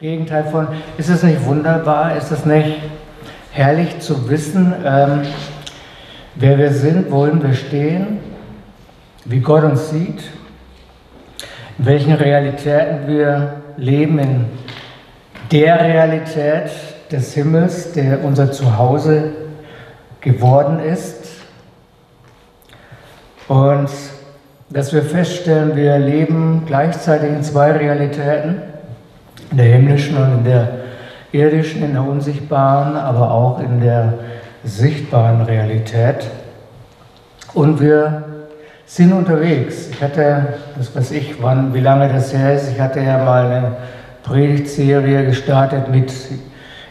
Gegenteil von, ist es nicht wunderbar, ist es nicht herrlich zu wissen, ähm, wer wir sind, wohin wir stehen, wie Gott uns sieht, in welchen Realitäten wir leben, in der Realität des Himmels, der unser Zuhause geworden ist. Und dass wir feststellen, wir leben gleichzeitig in zwei Realitäten in der himmlischen und in der irdischen, in der unsichtbaren, aber auch in der sichtbaren Realität. Und wir sind unterwegs. Ich hatte, das weiß ich, wann, wie lange das her ist, ich hatte ja mal eine Predigtserie gestartet mit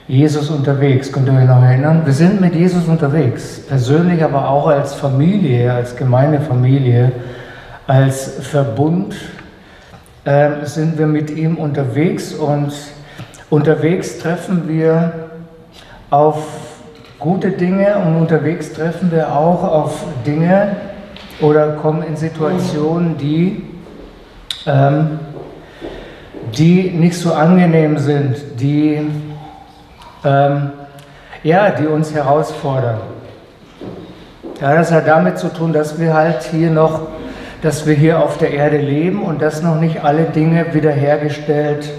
Jesus unterwegs. Könnt ihr euch noch erinnern? Wir sind mit Jesus unterwegs, persönlich, aber auch als Familie, als Gemeindefamilie, als Verbund äh, sind wir mit ihm unterwegs und unterwegs treffen wir auf gute Dinge und unterwegs treffen wir auch auf Dinge oder kommen in Situationen, die, ähm, die nicht so angenehm sind, die, ähm, ja, die uns herausfordern. Ja, das hat damit zu tun, dass wir halt hier noch dass wir hier auf der Erde leben und dass noch nicht alle Dinge wiederhergestellt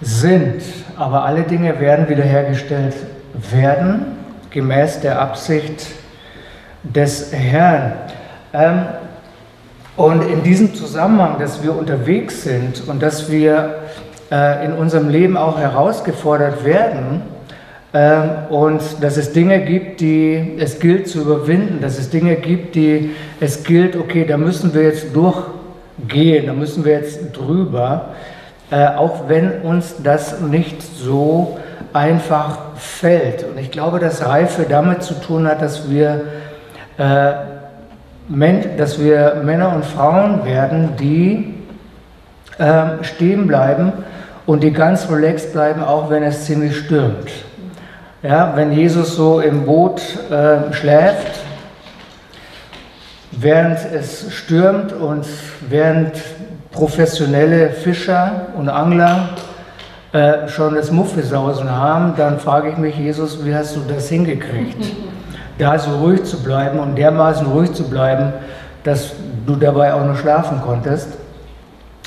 sind. Aber alle Dinge werden wiederhergestellt werden, gemäß der Absicht des Herrn. Ähm, und in diesem Zusammenhang, dass wir unterwegs sind und dass wir äh, in unserem Leben auch herausgefordert werden, und dass es Dinge gibt, die es gilt zu überwinden, dass es Dinge gibt, die es gilt, okay, da müssen wir jetzt durchgehen, da müssen wir jetzt drüber, äh, auch wenn uns das nicht so einfach fällt. Und ich glaube, dass Reife damit zu tun hat, dass wir, äh, dass wir Männer und Frauen werden, die äh, stehen bleiben und die ganz relaxed bleiben, auch wenn es ziemlich stürmt. Ja, wenn Jesus so im Boot äh, schläft, während es stürmt und während professionelle Fischer und Angler äh, schon das Muffesausen haben, dann frage ich mich, Jesus, wie hast du das hingekriegt? da so ruhig zu bleiben und dermaßen ruhig zu bleiben, dass du dabei auch noch schlafen konntest.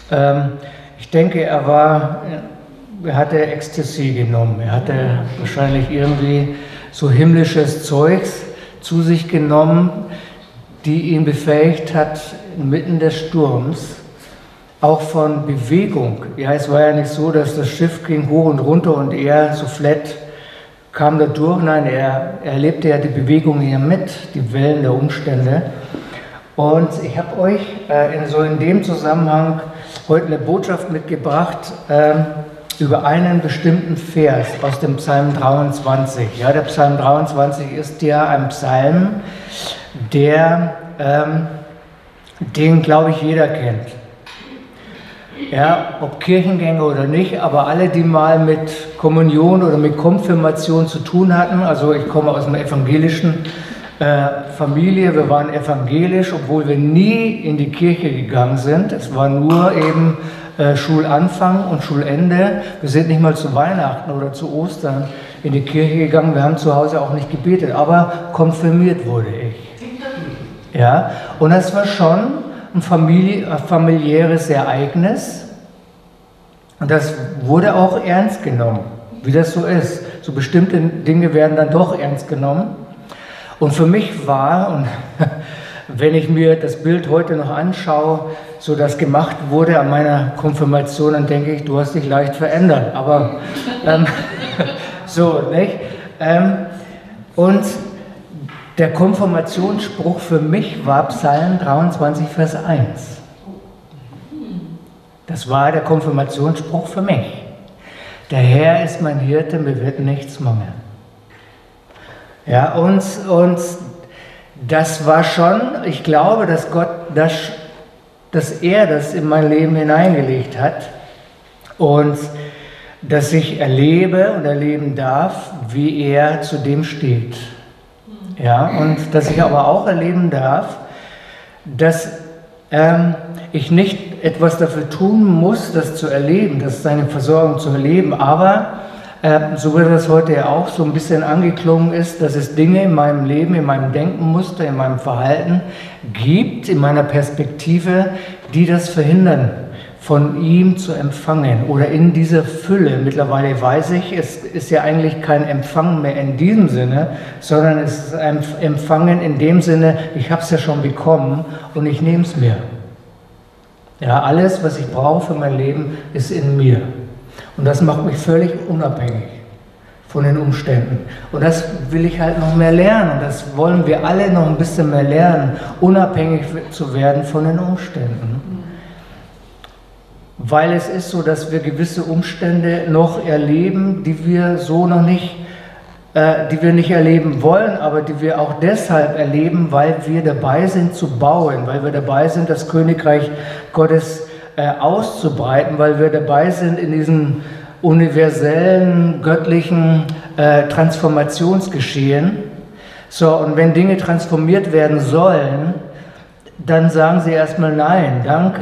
Ähm, ich denke, er war er hatte Ecstasy genommen. Er hatte wahrscheinlich irgendwie so himmlisches Zeugs zu sich genommen, die ihn befähigt hat, inmitten des Sturms auch von Bewegung. Ja, es war ja nicht so, dass das Schiff ging hoch und runter und er so flat kam da durch. Nein, er erlebte ja die Bewegung hier mit, die Wellen der Umstände. Und ich habe euch äh, in so in dem Zusammenhang heute eine Botschaft mitgebracht. Äh, über einen bestimmten Vers aus dem Psalm 23. Ja, der Psalm 23 ist ja ein Psalm, der, ähm, den glaube ich jeder kennt. Ja, ob Kirchengänger oder nicht, aber alle, die mal mit Kommunion oder mit Konfirmation zu tun hatten, also ich komme aus einer evangelischen äh, Familie, wir waren evangelisch, obwohl wir nie in die Kirche gegangen sind. Es war nur eben äh, Schulanfang und Schulende. Wir sind nicht mal zu Weihnachten oder zu Ostern in die Kirche gegangen. Wir haben zu Hause auch nicht gebetet, aber konfirmiert wurde ich. Ja, und das war schon ein familiäres Ereignis. Und das wurde auch ernst genommen, wie das so ist. So bestimmte Dinge werden dann doch ernst genommen. Und für mich war, und wenn ich mir das Bild heute noch anschaue, so das gemacht wurde an meiner Konfirmation, dann denke ich, du hast dich leicht verändert. Aber ähm, so, nicht? Ähm, und der Konfirmationsspruch für mich war Psalm 23, Vers 1. Das war der Konfirmationsspruch für mich. Der Herr ist mein Hirte, mir wird nichts mangeln. Ja, und, und das war schon, ich glaube, dass Gott das, dass er das in mein Leben hineingelegt hat und dass ich erlebe und erleben darf, wie er zu dem steht. Ja, und dass ich aber auch erleben darf, dass ähm, ich nicht etwas dafür tun muss, das zu erleben, das seine Versorgung zu erleben, aber äh, so wie das heute ja auch so ein bisschen angeklungen ist, dass es Dinge in meinem Leben, in meinem Denkenmuster, in meinem Verhalten gibt, in meiner Perspektive, die das verhindern, von ihm zu empfangen oder in dieser Fülle. Mittlerweile weiß ich, es ist ja eigentlich kein Empfang mehr in diesem Sinne, sondern es ist ein Empfangen in dem Sinne, ich habe es ja schon bekommen und ich nehme es mir. Ja, alles, was ich brauche für mein Leben, ist in mir. Und das macht mich völlig unabhängig von den Umständen. Und das will ich halt noch mehr lernen. Und das wollen wir alle noch ein bisschen mehr lernen, unabhängig zu werden von den Umständen. Weil es ist so, dass wir gewisse Umstände noch erleben, die wir so noch nicht, äh, die wir nicht erleben wollen, aber die wir auch deshalb erleben, weil wir dabei sind zu bauen, weil wir dabei sind, das Königreich Gottes äh, auszubreiten, weil wir dabei sind in diesem universellen, göttlichen äh, Transformationsgeschehen. So, und wenn Dinge transformiert werden sollen, dann sagen sie erstmal Nein, danke.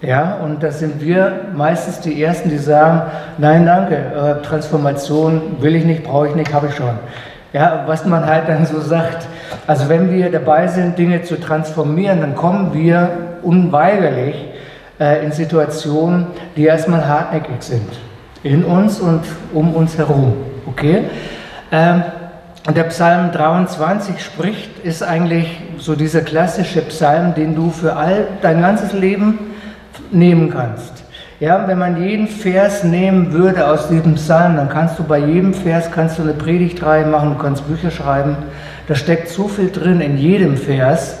Ja, und das sind wir meistens die Ersten, die sagen, nein, danke, äh, Transformation will ich nicht, brauche ich nicht, habe ich schon. Ja, was man halt dann so sagt. Also wenn wir dabei sind, Dinge zu transformieren, dann kommen wir unweigerlich äh, in Situationen, die erstmal hartnäckig sind. In uns und um uns herum. Okay? Ähm, und der Psalm 23 spricht, ist eigentlich so dieser klassische Psalm, den du für all dein ganzes Leben nehmen kannst. Ja, wenn man jeden Vers nehmen würde aus diesem Psalm, dann kannst du bei jedem Vers kannst du eine Predigtreihe machen, du kannst Bücher schreiben. Da steckt so viel drin in jedem Vers,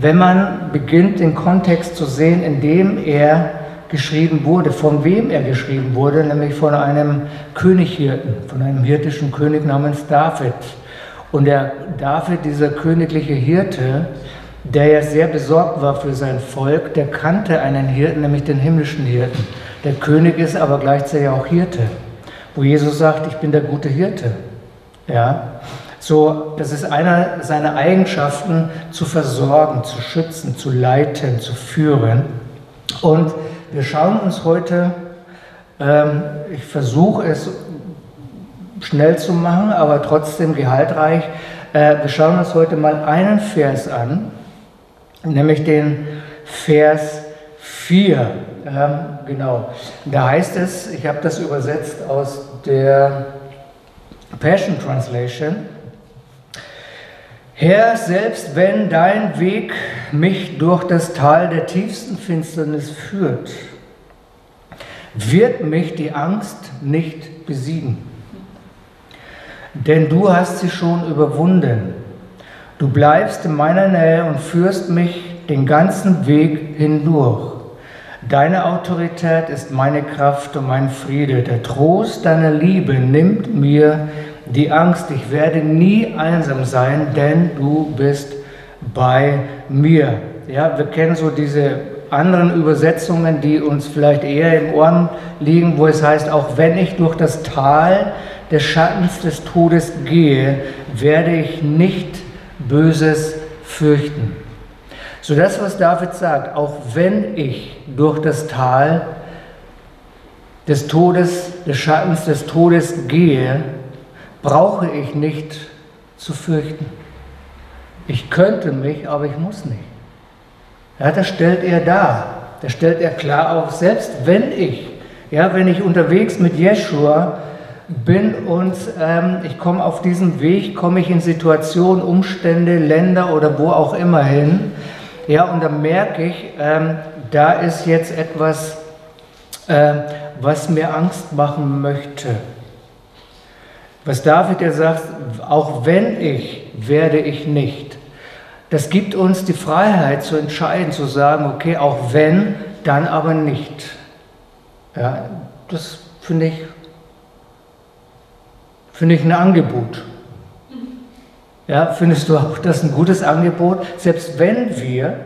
wenn man beginnt, den Kontext zu sehen, in dem er geschrieben wurde, von wem er geschrieben wurde, nämlich von einem Könighirten, von einem hirtischen König namens David. Und der David, dieser königliche Hirte, der ja sehr besorgt war für sein Volk, der kannte einen Hirten, nämlich den himmlischen Hirten. Der König ist aber gleichzeitig auch Hirte, wo Jesus sagt, ich bin der gute Hirte. Ja, so, das ist einer seiner Eigenschaften, zu versorgen, zu schützen, zu leiten, zu führen. Und wir schauen uns heute, ähm, ich versuche es schnell zu machen, aber trotzdem gehaltreich, äh, wir schauen uns heute mal einen Vers an, nämlich den Vers 4. Ähm, genau. Da heißt es, ich habe das übersetzt aus der Passion Translation, Herr, selbst wenn dein Weg mich durch das Tal der tiefsten Finsternis führt, wird mich die Angst nicht besiegen. Denn du hast sie schon überwunden. Du bleibst in meiner Nähe und führst mich den ganzen Weg hindurch. Deine Autorität ist meine Kraft und mein Friede. Der Trost deiner Liebe nimmt mir die Angst, ich werde nie einsam sein, denn du bist bei mir. Ja, wir kennen so diese anderen Übersetzungen, die uns vielleicht eher im Ohren liegen, wo es heißt, auch wenn ich durch das Tal des Schattens des Todes gehe, werde ich nicht Böses fürchten. So das, was David sagt, auch wenn ich durch das Tal des Todes, des Schattens des Todes gehe, brauche ich nicht zu fürchten. Ich könnte mich, aber ich muss nicht. Ja, das stellt er dar. Das stellt er klar auf, selbst wenn ich, ja, wenn ich unterwegs mit Jeshua bin und ähm, ich komme auf diesem Weg, komme ich in Situationen, Umstände, Länder oder wo auch immer hin, ja, und dann merke ich, ähm, da ist jetzt etwas, äh, was mir Angst machen möchte. Was David ja sagt, auch wenn ich, werde ich nicht. Das gibt uns die Freiheit zu entscheiden, zu sagen, okay, auch wenn, dann aber nicht. Ja, das finde ich, finde ich ein Angebot. Ja, findest du auch das ein gutes Angebot? Selbst wenn wir,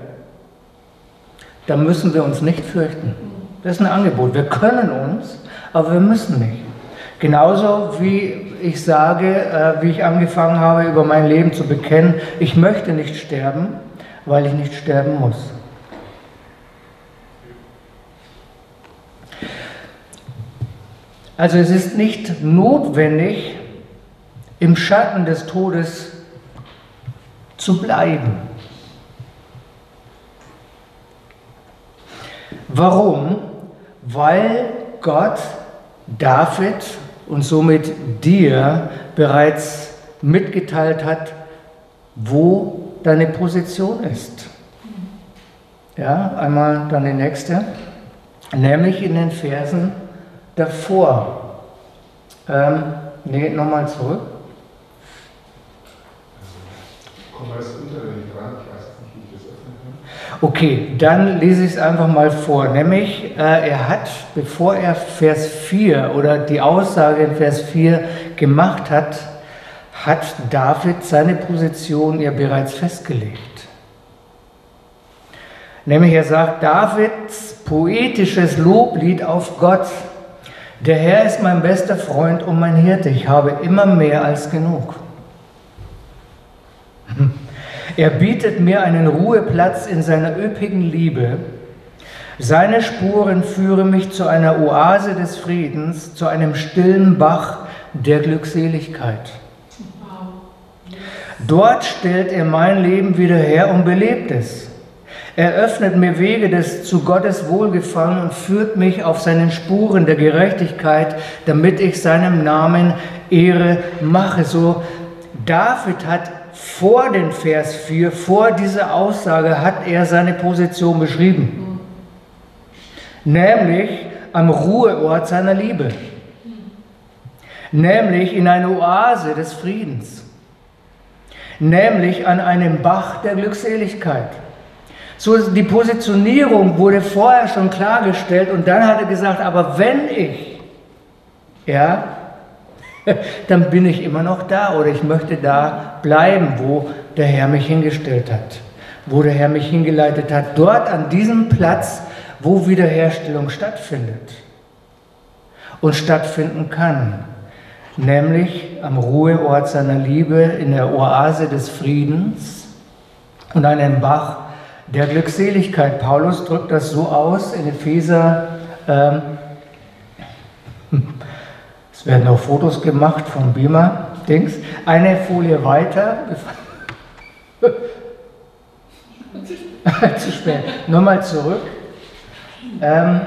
dann müssen wir uns nicht fürchten. Das ist ein Angebot. Wir können uns, aber wir müssen nicht. Genauso wie ich sage, äh, wie ich angefangen habe, über mein Leben zu bekennen, ich möchte nicht sterben, weil ich nicht sterben muss. Also es ist nicht notwendig, im Schatten des Todes zu bleiben. Warum? Weil Gott David und somit dir bereits mitgeteilt hat, wo deine Position ist. Ja, einmal dann die nächste, nämlich in den Versen davor. Ähm, nee, nochmal zurück. Okay, dann lese ich es einfach mal vor. Nämlich, äh, er hat, bevor er Vers 4 oder die Aussage in Vers 4 gemacht hat, hat David seine Position ja bereits festgelegt. Nämlich er sagt, Davids poetisches Loblied auf Gott. Der Herr ist mein bester Freund und mein Hirte. Ich habe immer mehr als genug. Er bietet mir einen Ruheplatz in seiner üppigen Liebe. Seine Spuren führen mich zu einer Oase des Friedens, zu einem stillen Bach der Glückseligkeit. Dort stellt er mein Leben wieder her und belebt es. Er öffnet mir Wege des zu Gottes Wohlgefallen und führt mich auf seinen Spuren der Gerechtigkeit, damit ich seinem Namen Ehre mache. So David hat vor den Vers 4, vor dieser Aussage, hat er seine Position beschrieben. Nämlich am Ruheort seiner Liebe. Nämlich in einer Oase des Friedens. Nämlich an einem Bach der Glückseligkeit. So die Positionierung wurde vorher schon klargestellt und dann hat er gesagt, aber wenn ich, ja, dann bin ich immer noch da oder ich möchte da bleiben, wo der Herr mich hingestellt hat, wo der Herr mich hingeleitet hat, dort an diesem Platz, wo Wiederherstellung stattfindet und stattfinden kann, nämlich am Ruheort seiner Liebe in der Oase des Friedens und einem Bach der Glückseligkeit. Paulus drückt das so aus in Epheser. Ähm, es werden auch Fotos gemacht von Beamer. Dings. Eine Folie weiter. Zu spät. Nochmal zurück. Ähm,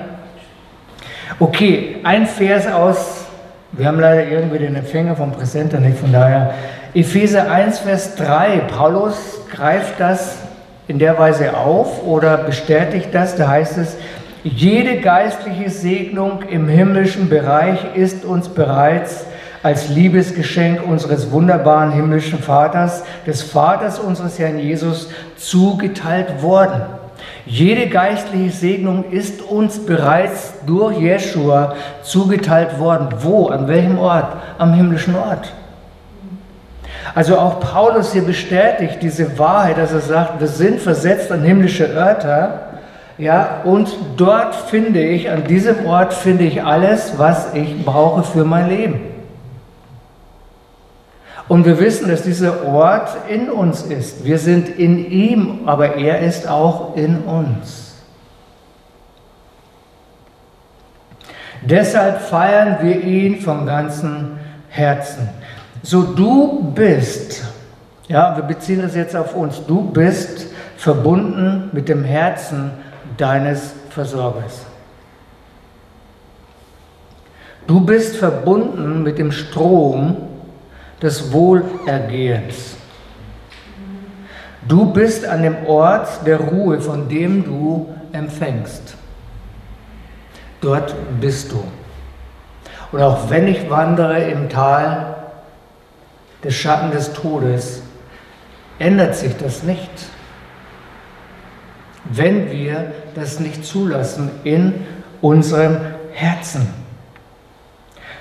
okay, ein Vers aus, wir haben leider irgendwie den Empfänger vom Präsenter nicht, von daher Epheser 1, Vers 3. Paulus greift das in der Weise auf oder bestätigt das. Da heißt es, jede geistliche Segnung im himmlischen Bereich ist uns bereits als Liebesgeschenk unseres wunderbaren himmlischen Vaters, des Vaters unseres Herrn Jesus, zugeteilt worden. Jede geistliche Segnung ist uns bereits durch Jeshua zugeteilt worden. Wo? An welchem Ort? Am himmlischen Ort. Also auch Paulus hier bestätigt diese Wahrheit, dass er sagt, wir sind versetzt an himmlische Örter, ja, und dort finde ich, an diesem Ort finde ich alles, was ich brauche für mein Leben. Und wir wissen, dass dieser Ort in uns ist. Wir sind in ihm, aber er ist auch in uns. Deshalb feiern wir ihn von ganzem Herzen. So du bist, ja, wir beziehen das jetzt auf uns, du bist verbunden mit dem Herzen deines Versorgers. Du bist verbunden mit dem Strom des Wohlergehens. Du bist an dem Ort der Ruhe, von dem du empfängst. Dort bist du. Und auch wenn ich wandere im Tal des Schatten des Todes, ändert sich das nicht, wenn wir das nicht zulassen in unserem Herzen.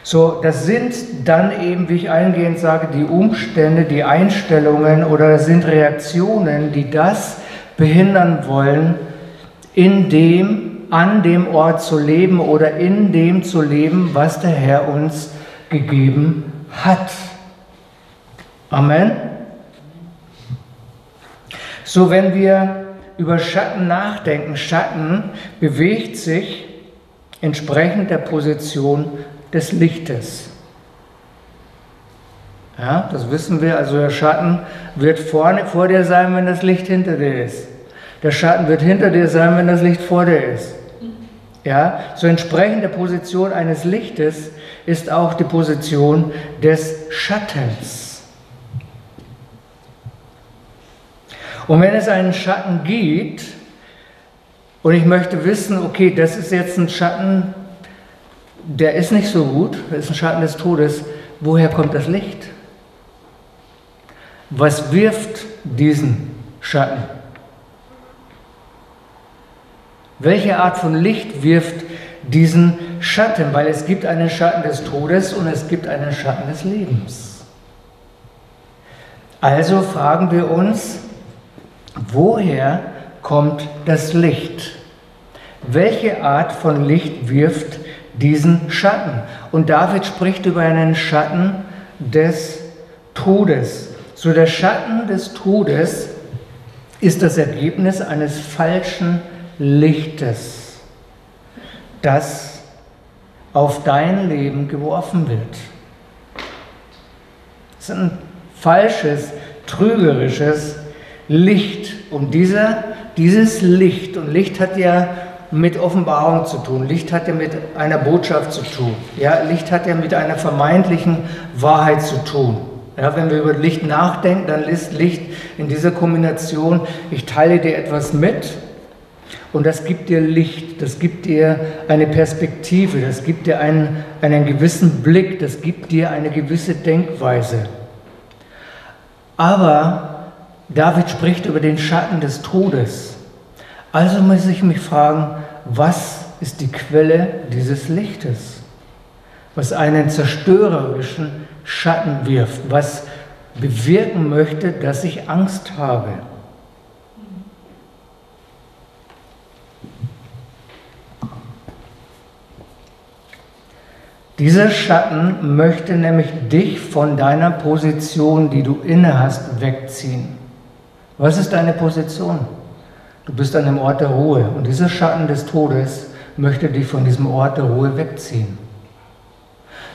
So, das sind dann eben, wie ich eingehend sage, die Umstände, die Einstellungen oder das sind Reaktionen, die das behindern wollen, in dem, an dem Ort zu leben oder in dem zu leben, was der Herr uns gegeben hat. Amen. So, wenn wir über Schatten nachdenken, Schatten bewegt sich entsprechend der Position des Lichtes. Ja, das wissen wir. Also der Schatten wird vorne, vor dir sein, wenn das Licht hinter dir ist. Der Schatten wird hinter dir sein, wenn das Licht vor dir ist. Ja, so entsprechend der Position eines Lichtes ist auch die Position des Schattens. Und wenn es einen Schatten gibt, und ich möchte wissen, okay, das ist jetzt ein Schatten, der ist nicht so gut, das ist ein Schatten des Todes, woher kommt das Licht? Was wirft diesen Schatten? Welche Art von Licht wirft diesen Schatten? Weil es gibt einen Schatten des Todes und es gibt einen Schatten des Lebens. Also fragen wir uns, woher kommt das Licht? Welche Art von Licht wirft diesen Schatten? Und David spricht über einen Schatten des Todes. So der Schatten des Todes ist das Ergebnis eines falschen Lichtes, das auf dein Leben geworfen wird. Es ist ein falsches, trügerisches Licht. Und dieser, dieses Licht, und Licht hat ja mit Offenbarung zu tun, Licht hat ja mit einer Botschaft zu tun, ja, Licht hat ja mit einer vermeintlichen Wahrheit zu tun. Ja, wenn wir über Licht nachdenken, dann ist Licht in dieser Kombination, ich teile dir etwas mit und das gibt dir Licht, das gibt dir eine Perspektive, das gibt dir einen, einen gewissen Blick, das gibt dir eine gewisse Denkweise. Aber David spricht über den Schatten des Todes. Also muss ich mich fragen, was ist die Quelle dieses Lichtes, was einen zerstörerischen Schatten wirft, was bewirken möchte, dass ich Angst habe. Dieser Schatten möchte nämlich dich von deiner Position, die du inne hast, wegziehen. Was ist deine Position? Du bist an dem Ort der Ruhe und dieser Schatten des Todes möchte dich von diesem Ort der Ruhe wegziehen.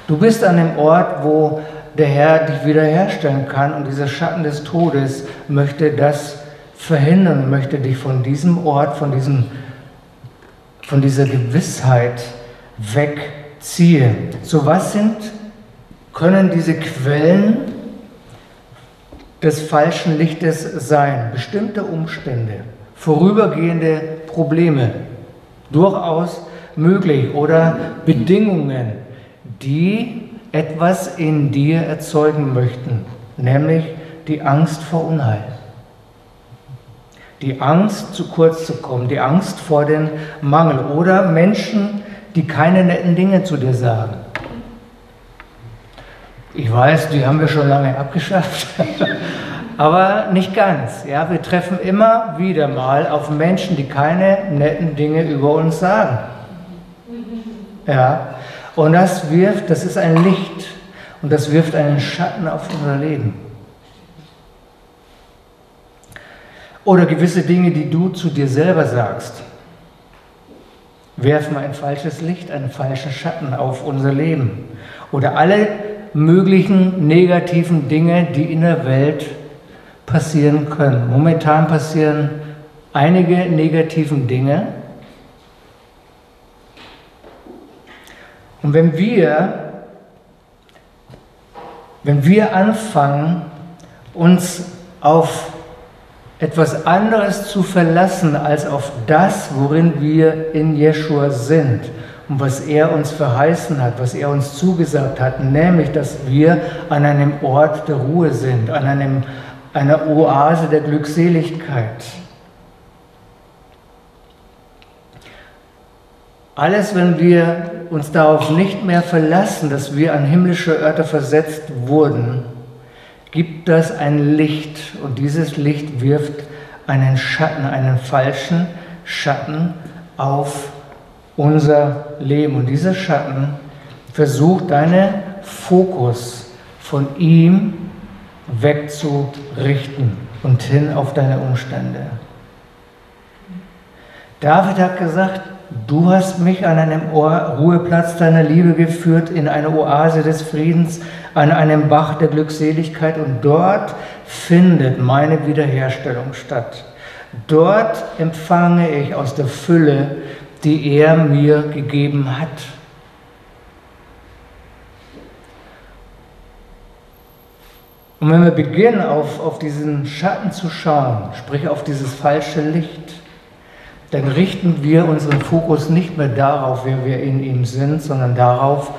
Du bist an dem Ort, wo der Herr dich wiederherstellen kann und dieser Schatten des Todes möchte das verhindern, möchte dich von diesem Ort, von, diesem, von dieser Gewissheit wegziehen. So was sind, können diese Quellen des falschen Lichtes sein? Bestimmte Umstände, vorübergehende Probleme, durchaus möglich oder Bedingungen, die etwas in dir erzeugen möchten, nämlich die Angst vor Unheil. Die Angst, zu kurz zu kommen, die Angst vor dem Mangel oder Menschen, die keine netten Dinge zu dir sagen. Ich weiß, die haben wir schon lange abgeschafft, aber nicht ganz. Ja, wir treffen immer wieder mal auf Menschen, die keine netten Dinge über uns sagen. Ja, und das wirft, das ist ein Licht und das wirft einen Schatten auf unser Leben. Oder gewisse Dinge, die du zu dir selber sagst, werfen ein falsches Licht, einen falschen Schatten auf unser Leben. Oder alle möglichen negativen Dinge, die in der Welt passieren können. Momentan passieren einige negativen Dinge, Und wenn wir, wenn wir anfangen, uns auf etwas anderes zu verlassen als auf das, worin wir in Jeschua sind und was er uns verheißen hat, was er uns zugesagt hat, nämlich, dass wir an einem Ort der Ruhe sind, an einem, einer Oase der Glückseligkeit. Alles, wenn wir uns darauf nicht mehr verlassen, dass wir an himmlische Örter versetzt wurden, gibt das ein Licht und dieses Licht wirft einen Schatten, einen falschen Schatten auf unser Leben. Und dieser Schatten versucht deinen Fokus von ihm wegzurichten und hin auf deine Umstände. David hat gesagt, du hast mich an einem Ruheplatz deiner Liebe geführt, in eine Oase des Friedens, an einem Bach der Glückseligkeit und dort findet meine Wiederherstellung statt. Dort empfange ich aus der Fülle, die er mir gegeben hat. Und wenn wir beginnen, auf, auf diesen Schatten zu schauen, sprich auf dieses falsche Licht, dann richten wir unseren Fokus nicht mehr darauf, wer wir in ihm sind, sondern darauf,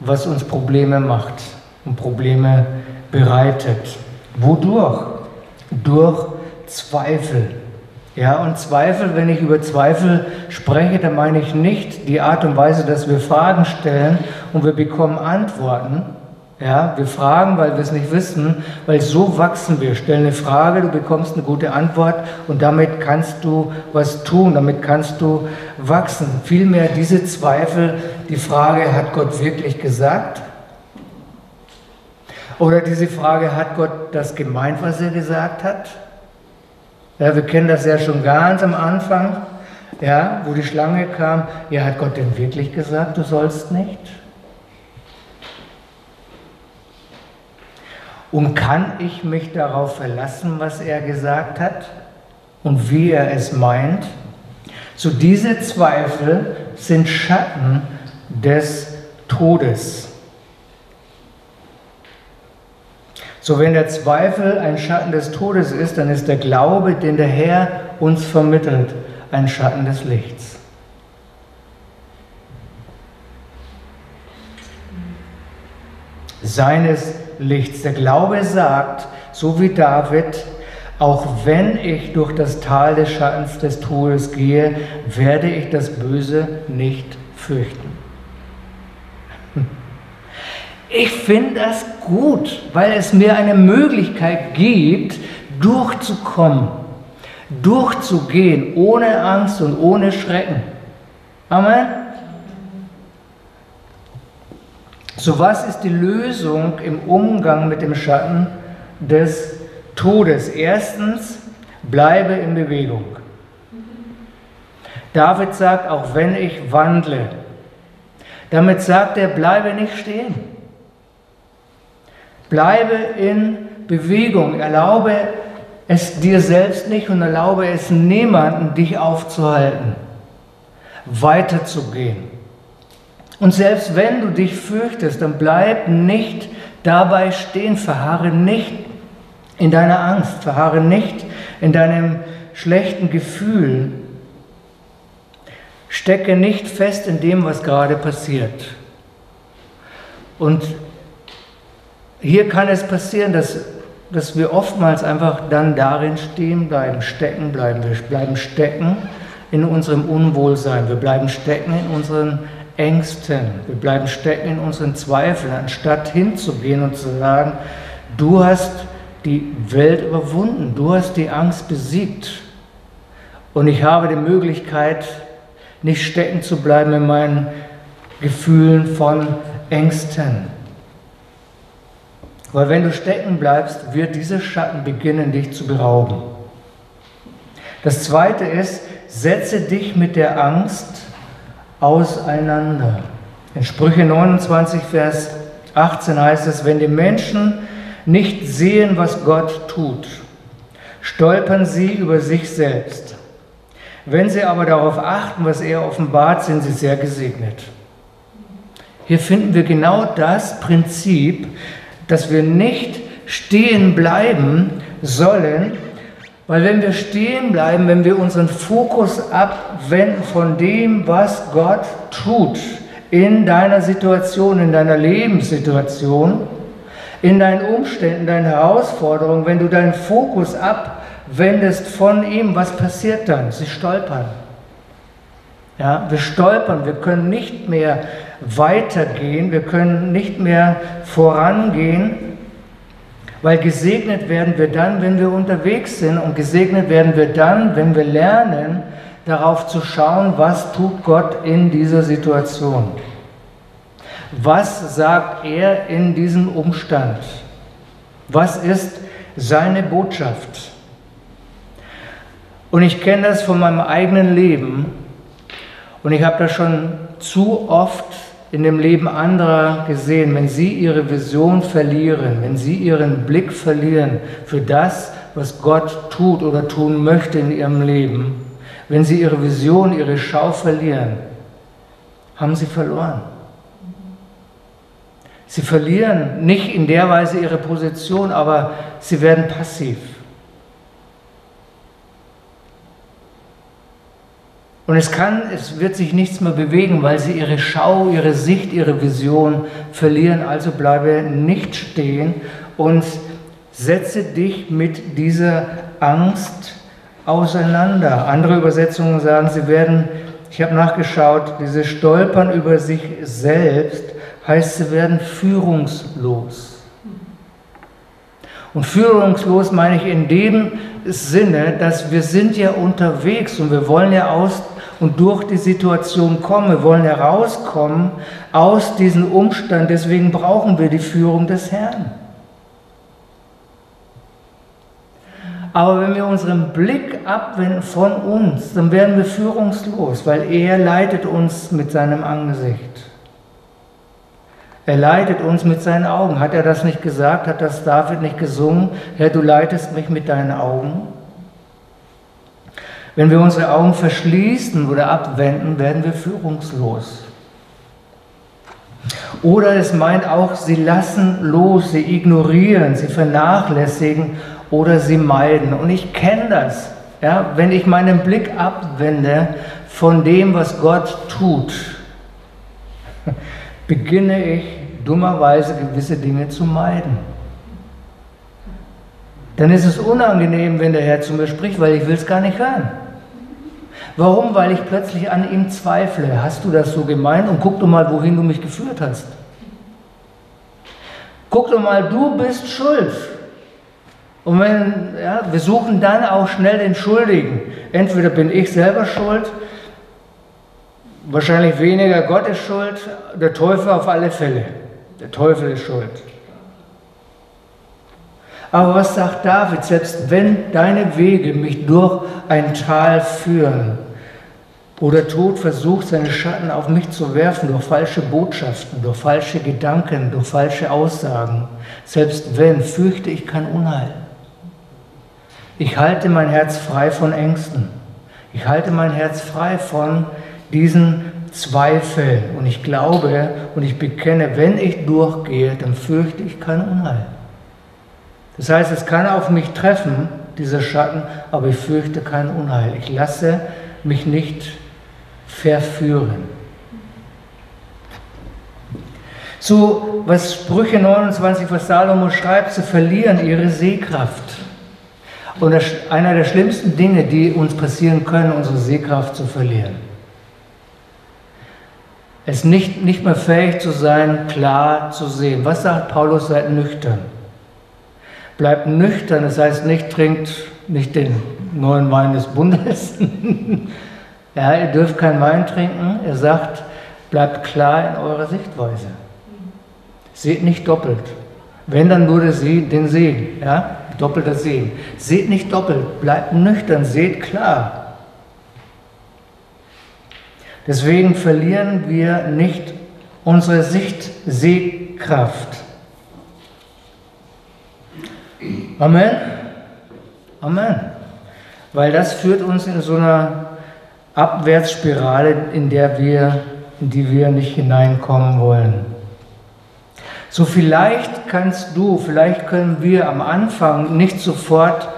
was uns Probleme macht und Probleme bereitet. Wodurch? Durch Zweifel. Ja, und Zweifel, wenn ich über Zweifel spreche, dann meine ich nicht die Art und Weise, dass wir Fragen stellen und wir bekommen Antworten, ja, wir fragen, weil wir es nicht wissen, weil so wachsen wir. Stell eine Frage, du bekommst eine gute Antwort und damit kannst du was tun, damit kannst du wachsen. Vielmehr diese Zweifel, die Frage, hat Gott wirklich gesagt? Oder diese Frage, hat Gott das gemeint, was er gesagt hat? Ja, wir kennen das ja schon ganz am Anfang, ja, wo die Schlange kam. Ja, hat Gott denn wirklich gesagt, du sollst nicht? Und kann ich mich darauf verlassen, was er gesagt hat und wie er es meint? So diese Zweifel sind Schatten des Todes. So wenn der Zweifel ein Schatten des Todes ist, dann ist der Glaube, den der Herr uns vermittelt, ein Schatten des Lichts. Seines Lichts. Der Glaube sagt, so wie David, auch wenn ich durch das Tal des Schattens des Todes gehe, werde ich das Böse nicht fürchten. Ich finde das gut, weil es mir eine Möglichkeit gibt, durchzukommen, durchzugehen, ohne Angst und ohne Schrecken. Amen. So was ist die Lösung im Umgang mit dem Schatten des Todes? Erstens, bleibe in Bewegung. David sagt, auch wenn ich wandle, damit sagt er, bleibe nicht stehen. Bleibe in Bewegung. Erlaube es dir selbst nicht und erlaube es niemandem, dich aufzuhalten, weiterzugehen. Und selbst wenn du dich fürchtest, dann bleib nicht dabei stehen, verharre nicht in deiner Angst, verharre nicht in deinem schlechten Gefühl, stecke nicht fest in dem, was gerade passiert. Und hier kann es passieren, dass, dass wir oftmals einfach dann darin stehen bleiben, stecken bleiben. Wir bleiben stecken in unserem Unwohlsein, wir bleiben stecken in unseren Ängsten, wir bleiben stecken in unseren Zweifeln, anstatt hinzugehen und zu sagen, du hast die Welt überwunden, du hast die Angst besiegt und ich habe die Möglichkeit, nicht stecken zu bleiben in meinen Gefühlen von Ängsten. Weil wenn du stecken bleibst, wird dieser Schatten beginnen, dich zu berauben. Das Zweite ist, setze dich mit der Angst auseinander. In Sprüche 29, Vers 18 heißt es, wenn die Menschen nicht sehen, was Gott tut, stolpern sie über sich selbst. Wenn sie aber darauf achten, was er offenbart, sind sie sehr gesegnet. Hier finden wir genau das Prinzip, dass wir nicht stehen bleiben sollen, weil wenn wir stehen bleiben, wenn wir unseren Fokus abwenden von dem, was Gott tut in deiner Situation, in deiner Lebenssituation, in deinen Umständen, deinen Herausforderungen, wenn du deinen Fokus abwendest von ihm, was passiert dann? Sie stolpern. Ja, wir stolpern, wir können nicht mehr weitergehen, wir können nicht mehr vorangehen, weil gesegnet werden wir dann, wenn wir unterwegs sind und gesegnet werden wir dann, wenn wir lernen, darauf zu schauen, was tut Gott in dieser Situation. Was sagt er in diesem Umstand? Was ist seine Botschaft? Und ich kenne das von meinem eigenen Leben. Und ich habe das schon zu oft in dem Leben anderer gesehen, wenn sie ihre Vision verlieren, wenn sie ihren Blick verlieren für das, was Gott tut oder tun möchte in ihrem Leben, wenn sie ihre Vision, ihre Schau verlieren, haben sie verloren. Sie verlieren nicht in der Weise ihre Position, aber sie werden passiv. Und es kann, es wird sich nichts mehr bewegen, weil sie ihre Schau, ihre Sicht, ihre Vision verlieren. Also bleibe nicht stehen und setze dich mit dieser Angst auseinander. Andere Übersetzungen sagen, sie werden, ich habe nachgeschaut, diese Stolpern über sich selbst heißt, sie werden führungslos. Und führungslos meine ich in dem Sinne, dass wir sind ja unterwegs und wir wollen ja aus und durch die Situation kommen. Wir wollen herauskommen aus diesem Umstand. Deswegen brauchen wir die Führung des Herrn. Aber wenn wir unseren Blick abwenden von uns, dann werden wir führungslos, weil er leitet uns mit seinem Angesicht. Er leitet uns mit seinen Augen. Hat er das nicht gesagt? Hat das David nicht gesungen? Herr, du leitest mich mit deinen Augen. Wenn wir unsere Augen verschließen oder abwenden, werden wir führungslos. Oder es meint auch, sie lassen los, sie ignorieren, sie vernachlässigen oder sie meiden. Und ich kenne das. Ja, wenn ich meinen Blick abwende von dem, was Gott tut, beginne ich dummerweise gewisse Dinge zu meiden dann ist es unangenehm, wenn der Herr zu mir spricht, weil ich will es gar nicht hören. Warum? Weil ich plötzlich an ihm zweifle. Hast du das so gemeint? Und guck doch mal, wohin du mich geführt hast. Guck doch mal, du bist schuld. Und wenn, ja, wir suchen dann auch schnell den Schuldigen. Entweder bin ich selber schuld, wahrscheinlich weniger Gott ist schuld, der Teufel auf alle Fälle. Der Teufel ist schuld. Aber was sagt David, selbst wenn deine Wege mich durch ein Tal führen, wo der Tod versucht, seine Schatten auf mich zu werfen durch falsche Botschaften, durch falsche Gedanken, durch falsche Aussagen. Selbst wenn, fürchte ich kein Unheil. Ich halte mein Herz frei von Ängsten. Ich halte mein Herz frei von diesen Zweifeln. Und ich glaube und ich bekenne, wenn ich durchgehe, dann fürchte ich kein Unheil. Das heißt, es kann auf mich treffen, dieser Schatten, aber ich fürchte kein Unheil. Ich lasse mich nicht verführen. So, was Sprüche 29, was Salomo schreibt, sie verlieren ihre Sehkraft. Und das, einer der schlimmsten Dinge, die uns passieren können, unsere Sehkraft zu verlieren. Es nicht, nicht mehr fähig zu sein, klar zu sehen. Was sagt Paulus? Seid nüchtern. Bleibt nüchtern, das heißt nicht trinkt nicht den neuen Wein des Bundes, Ja, ihr dürft keinen Wein trinken. Er sagt, bleibt klar in eurer Sichtweise. Seht nicht doppelt. Wenn dann nur den Segen, ja, doppelter Segen. Seht nicht doppelt, bleibt nüchtern, seht klar. Deswegen verlieren wir nicht unsere Sicht-Sehkraft. Amen. Amen. Weil das führt uns in so einer Abwärtsspirale, in der wir, in die wir nicht hineinkommen wollen. So vielleicht kannst du, vielleicht können wir am Anfang nicht sofort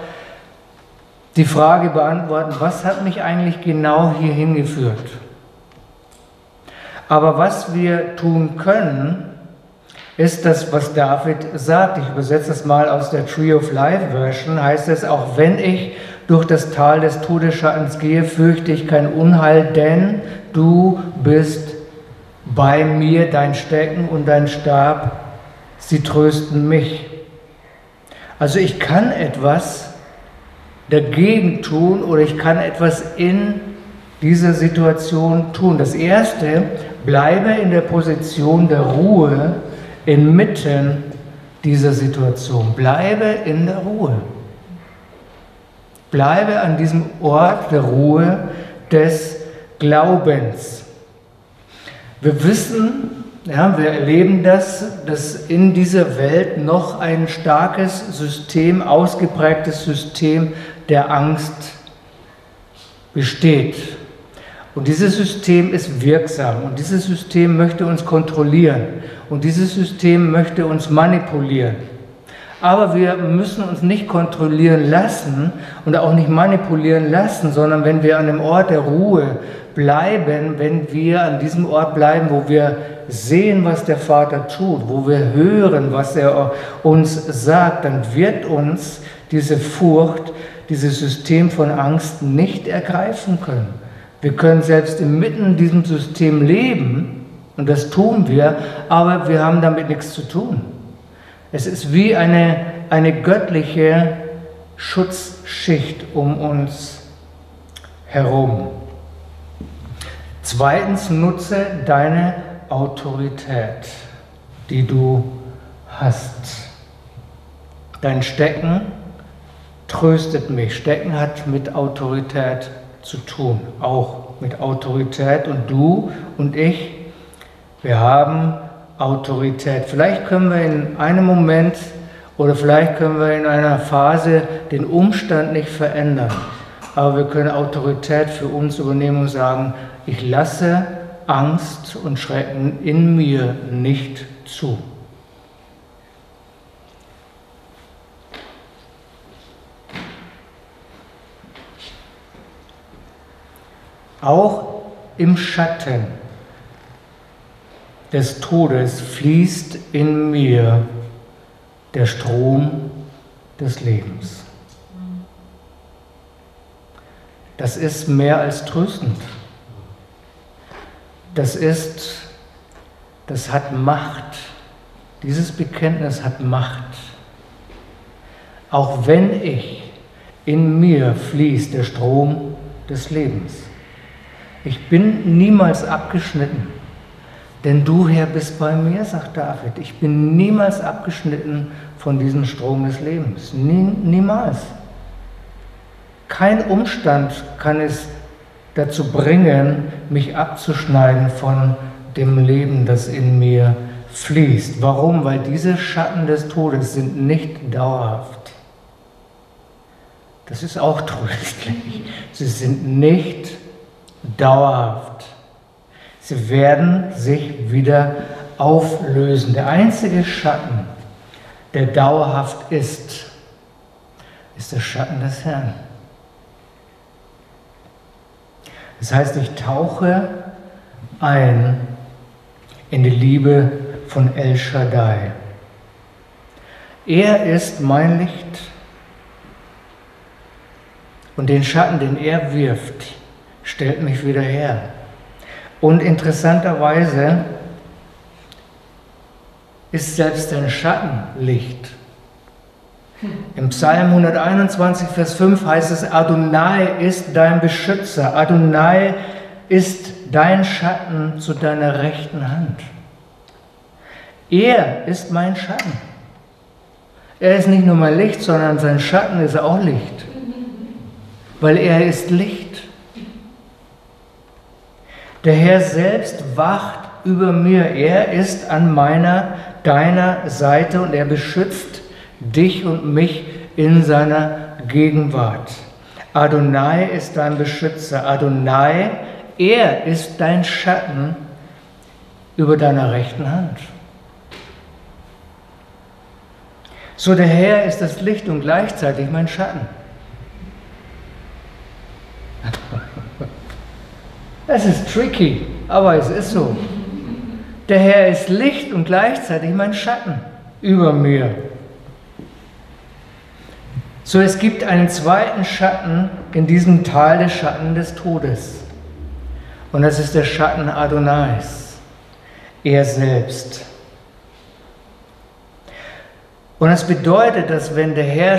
die Frage beantworten, was hat mich eigentlich genau hier hingeführt? Aber was wir tun können, ist das, was David sagt. Ich übersetze das mal aus der Tree of Life Version. Heißt es, auch wenn ich durch das Tal des Todesschattens gehe, fürchte ich kein Unheil, denn du bist bei mir, dein Stecken und dein Stab, sie trösten mich. Also ich kann etwas dagegen tun oder ich kann etwas in dieser Situation tun. Das Erste, bleibe in der Position der Ruhe inmitten dieser Situation. Bleibe in der Ruhe. Bleibe an diesem Ort der Ruhe des Glaubens. Wir wissen, ja, wir erleben das, dass in dieser Welt noch ein starkes System, ausgeprägtes System der Angst besteht. Und dieses System ist wirksam und dieses System möchte uns kontrollieren und dieses System möchte uns manipulieren. Aber wir müssen uns nicht kontrollieren lassen und auch nicht manipulieren lassen, sondern wenn wir an dem Ort der Ruhe bleiben, wenn wir an diesem Ort bleiben, wo wir sehen, was der Vater tut, wo wir hören, was er uns sagt, dann wird uns diese Furcht, dieses System von Angst nicht ergreifen können. Wir können selbst inmitten diesem System leben und das tun wir, aber wir haben damit nichts zu tun. Es ist wie eine, eine göttliche Schutzschicht um uns herum. Zweitens nutze deine Autorität, die du hast. Dein Stecken tröstet mich. Stecken hat mit Autorität zu tun, auch mit Autorität. Und du und ich, wir haben Autorität. Vielleicht können wir in einem Moment oder vielleicht können wir in einer Phase den Umstand nicht verändern, aber wir können Autorität für uns übernehmen und sagen, ich lasse Angst und Schrecken in mir nicht zu. Auch im Schatten des Todes fließt in mir der Strom des Lebens. Das ist mehr als tröstend. Das ist, das hat Macht. Dieses Bekenntnis hat Macht. Auch wenn ich in mir fließt der Strom des Lebens. Ich bin niemals abgeschnitten, denn du, Herr, bist bei mir, sagt David. Ich bin niemals abgeschnitten von diesem Strom des Lebens. Nie, niemals. Kein Umstand kann es dazu bringen, mich abzuschneiden von dem Leben, das in mir fließt. Warum? Weil diese Schatten des Todes sind nicht dauerhaft. Das ist auch tröstlich. Sie sind nicht dauerhaft. Sie werden sich wieder auflösen. Der einzige Schatten, der dauerhaft ist, ist der Schatten des Herrn. Das heißt, ich tauche ein in die Liebe von El Shaddai. Er ist mein Licht. Und den Schatten, den er wirft, stellt mich wieder her. Und interessanterweise ist selbst ein Schattenlicht. Im Psalm 121, Vers 5 heißt es, Adonai ist dein Beschützer, Adonai ist dein Schatten zu deiner rechten Hand. Er ist mein Schatten. Er ist nicht nur mein Licht, sondern sein Schatten ist auch Licht, weil er ist Licht. Der Herr selbst wacht über mir. Er ist an meiner, deiner Seite und er beschützt dich und mich in seiner Gegenwart. Adonai ist dein Beschützer. Adonai, er ist dein Schatten über deiner rechten Hand. So der Herr ist das Licht und gleichzeitig mein Schatten. Es ist tricky, aber es ist so. Der Herr ist Licht und gleichzeitig mein Schatten über mir. So, es gibt einen zweiten Schatten in diesem Tal des Schatten des Todes. Und das ist der Schatten Adonais, er selbst. Und das bedeutet, dass wenn der Herr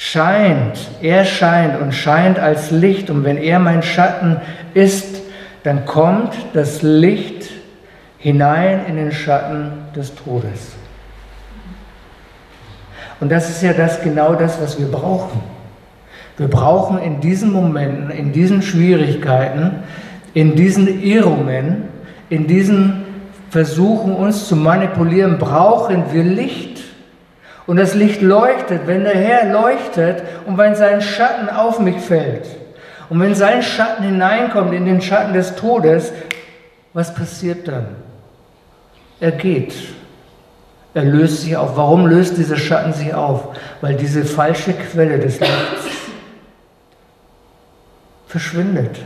scheint, er scheint und scheint als Licht und wenn er mein Schatten ist, dann kommt das Licht hinein in den Schatten des Todes. Und das ist ja das genau das, was wir brauchen. Wir brauchen in diesen Momenten, in diesen Schwierigkeiten In diesen Irrungen, in diesen Versuchen, uns zu manipulieren, brauchen wir Licht. Und das Licht leuchtet, wenn der Herr leuchtet und wenn sein Schatten auf mich fällt. Und wenn sein Schatten hineinkommt in den Schatten des Todes, was passiert dann? Er geht. Er löst sich auf. Warum löst dieser Schatten sich auf? Weil diese falsche Quelle des Lichts verschwindet.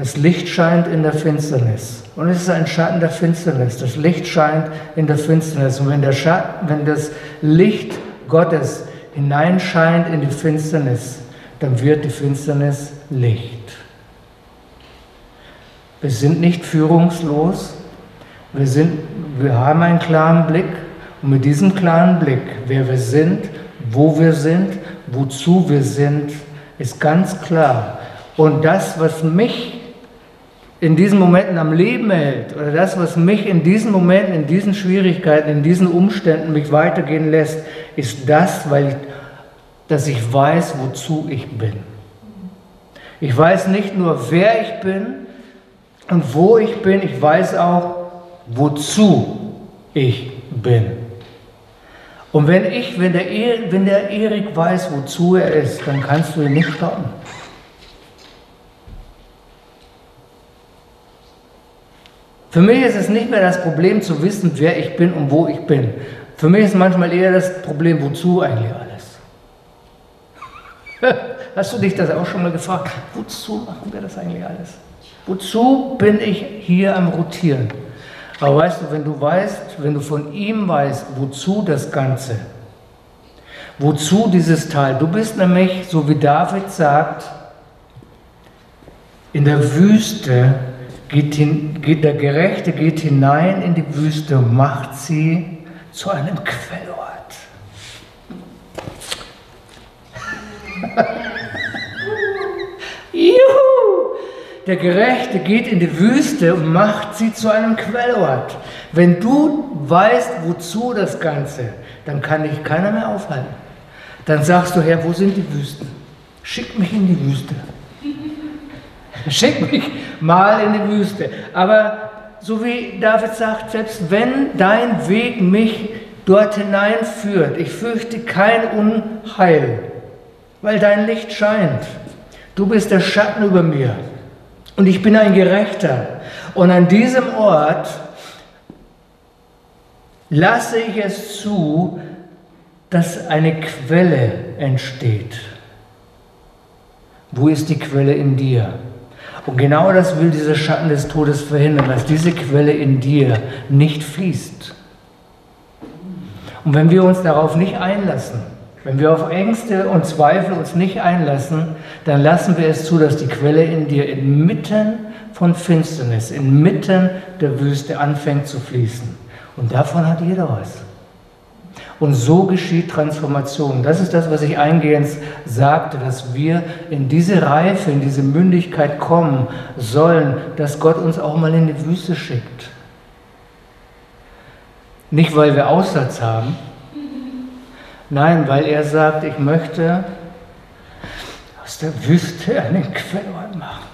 Das Licht scheint in der Finsternis. Und es ist ein Schatten der Finsternis. Das Licht scheint in der Finsternis. Und wenn, der Schatten, wenn das Licht Gottes hineinscheint in die Finsternis, dann wird die Finsternis Licht. Wir sind nicht führungslos. Wir, sind, wir haben einen klaren Blick. Und mit diesem klaren Blick, wer wir sind, wo wir sind, wozu wir sind, ist ganz klar. Und das, was mich in diesen Momenten am Leben hält, oder das, was mich in diesen Momenten, in diesen Schwierigkeiten, in diesen Umständen mich weitergehen lässt, ist das, weil ich, dass ich weiß, wozu ich bin. Ich weiß nicht nur, wer ich bin und wo ich bin, ich weiß auch, wozu ich bin. Und wenn ich, wenn der, wenn der Erik weiß, wozu er ist, dann kannst du ihn nicht stoppen. Für mich ist es nicht mehr das Problem zu wissen, wer ich bin und wo ich bin. Für mich ist manchmal eher das Problem, wozu eigentlich alles. Hast du dich das auch schon mal gefragt? Wozu machen wir das eigentlich alles? Wozu bin ich hier am Rotieren? Aber weißt du, wenn du weißt, wenn du von ihm weißt, wozu das Ganze, wozu dieses Teil, du bist nämlich, so wie David sagt, in der Wüste geht, hin, geht der Gerechte geht hinein in die Wüste und macht sie zu einem Quellort. Juhu! Der Gerechte geht in die Wüste und macht sie zu einem Quellort. Wenn du weißt, wozu das Ganze, dann kann dich keiner mehr aufhalten. Dann sagst du, Herr, wo sind die Wüsten? Schick mich in die Wüste. Schick mich mal in die Wüste. Aber so wie David sagt, selbst wenn dein Weg mich dort hineinführt, ich fürchte kein Unheil, weil dein Licht scheint. Du bist der Schatten über mir und ich bin ein Gerechter. Und an diesem Ort lasse ich es zu, dass eine Quelle entsteht. Wo ist die Quelle in dir? Und genau das will dieser Schatten des Todes verhindern, dass diese Quelle in dir nicht fließt. Und wenn wir uns darauf nicht einlassen, wenn wir auf Ängste und Zweifel uns nicht einlassen, dann lassen wir es zu, dass die Quelle in dir inmitten von Finsternis, inmitten der Wüste anfängt zu fließen. Und davon hat jeder was. Und so geschieht Transformation. Das ist das, was ich eingehend sagte, dass wir in diese Reife, in diese Mündigkeit kommen sollen, dass Gott uns auch mal in die Wüste schickt. Nicht, weil wir Aussatz haben, nein, weil er sagt, ich möchte aus der Wüste einen Quellort machen.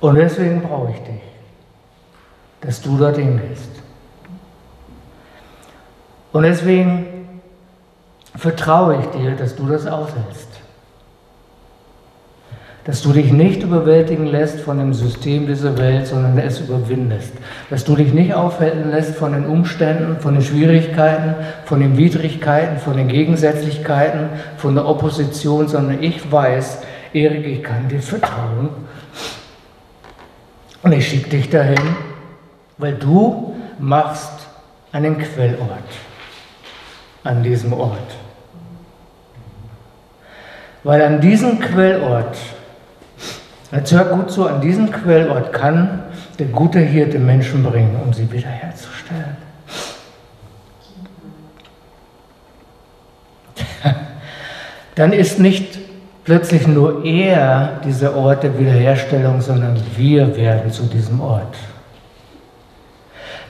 Und deswegen brauche ich dich, dass du dorthin gehst. Und deswegen vertraue ich dir, dass du das aushältst. Dass du dich nicht überwältigen lässt von dem System dieser Welt, sondern es überwindest. Dass du dich nicht aufhalten lässt von den Umständen, von den Schwierigkeiten, von den Widrigkeiten, von den Gegensätzlichkeiten, von der Opposition, sondern ich weiß, Erik, ich kann dir vertrauen. Und ich schicke dich dahin, weil du machst einen Quellort an diesem Ort. Weil an diesem Quellort, jetzt hört gut zu, an diesem Quellort kann der gute Hirte Menschen bringen, um sie wiederherzustellen. Dann ist nicht plötzlich nur er dieser Ort der Wiederherstellung, sondern wir werden zu diesem Ort.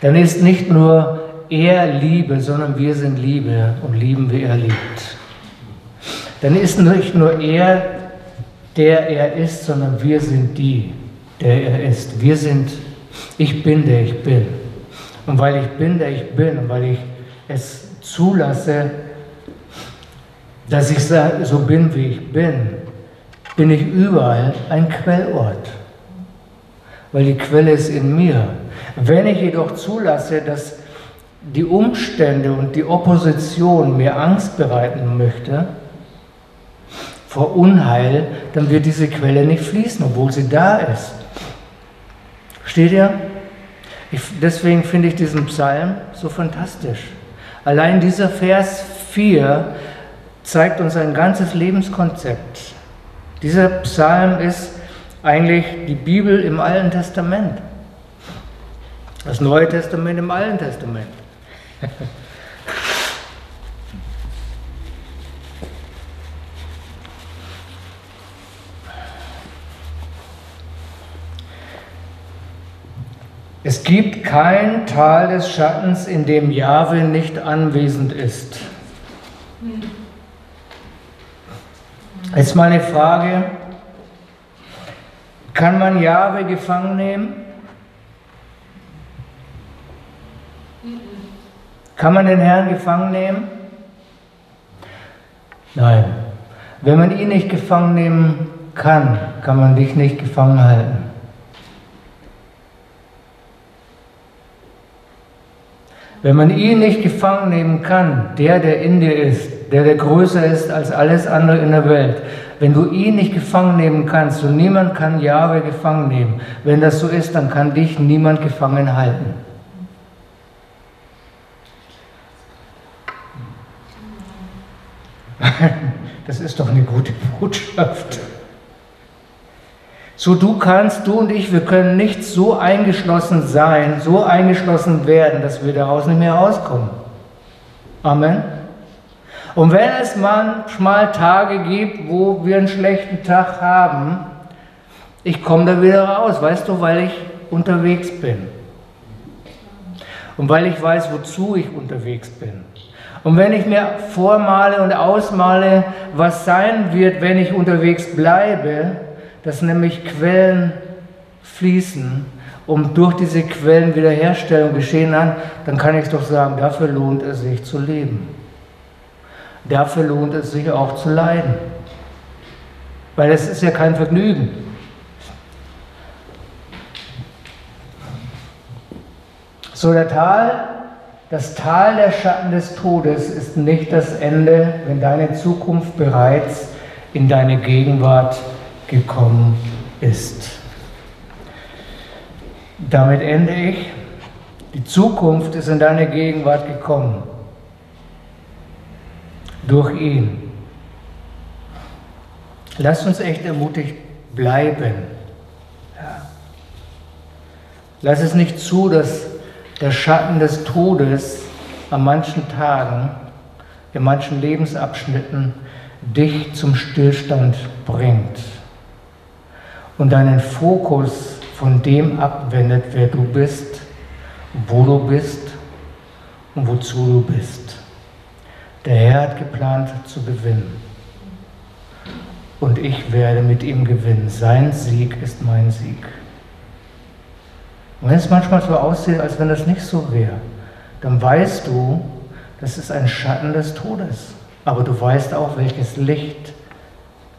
Dann ist nicht nur er Liebe, sondern wir sind Liebe und lieben, wie er liebt. Dann ist nicht nur er der er ist, sondern wir sind die, der er ist. Wir sind, ich bin, der ich bin. Und weil ich bin, der ich bin, und weil ich es zulasse, dass ich so bin, wie ich bin, bin ich überall ein Quellort. Weil die Quelle ist in mir. Wenn ich jedoch zulasse, dass die Umstände und die Opposition mir Angst bereiten möchte, vor Unheil, dann wird diese Quelle nicht fließen, obwohl sie da ist. Versteht ihr? Ich, deswegen finde ich diesen Psalm so fantastisch. Allein dieser Vers 4 zeigt uns ein ganzes Lebenskonzept. Dieser Psalm ist eigentlich die Bibel im Alten Testament. Das Neue Testament im Alten Testament. Es gibt kein Tal des Schattens, in dem Jahwe nicht anwesend ist. Jetzt meine Frage, kann man Jahwe gefangen nehmen? Kann man den Herrn gefangen nehmen? Nein. Wenn man ihn nicht gefangen nehmen kann, kann man dich nicht gefangen halten. Wenn man ihn nicht gefangen nehmen kann, der, der in dir ist, der, der größer ist als alles andere in der Welt, wenn du ihn nicht gefangen nehmen kannst und niemand kann Jahwe gefangen nehmen, wenn das so ist, dann kann dich niemand gefangen halten. Das ist doch eine gute Botschaft. So du kannst, du und ich, wir können nicht so eingeschlossen sein, so eingeschlossen werden, dass wir daraus nicht mehr rauskommen. Amen. Und wenn es manchmal Tage gibt, wo wir einen schlechten Tag haben, ich komme da wieder raus, weißt du, weil ich unterwegs bin. Und weil ich weiß, wozu ich unterwegs bin. Und wenn ich mir vormale und ausmale, was sein wird, wenn ich unterwegs bleibe, dass nämlich Quellen fließen, um durch diese Quellen Wiederherstellung geschehen kann, dann kann ich doch sagen, dafür lohnt es sich zu leben. Dafür lohnt es sich auch zu leiden. Weil es ist ja kein Vergnügen. So der Tal, das Tal der Schatten des Todes ist nicht das Ende, wenn deine Zukunft bereits in deine Gegenwart gekommen ist. Damit ende ich. Die Zukunft ist in deine Gegenwart gekommen. Durch ihn. Lass uns echt ermutigt bleiben. Ja. Lass es nicht zu, dass der Schatten des Todes an manchen Tagen, in manchen Lebensabschnitten dich zum Stillstand bringt und deinen Fokus von dem abwendet, wer du bist, wo du bist und wozu du bist. Der Herr hat geplant zu gewinnen. Und ich werde mit ihm gewinnen. Sein Sieg ist mein Sieg. Und wenn es manchmal so aussieht, als wenn das nicht so wäre, dann weißt du, das ist ein Schatten des Todes. Aber du weißt auch, welches Licht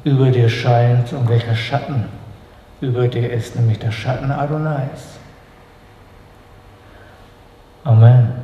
über dir scheint und welcher Schatten über dir ist, nämlich der Schatten Adonais. Amen.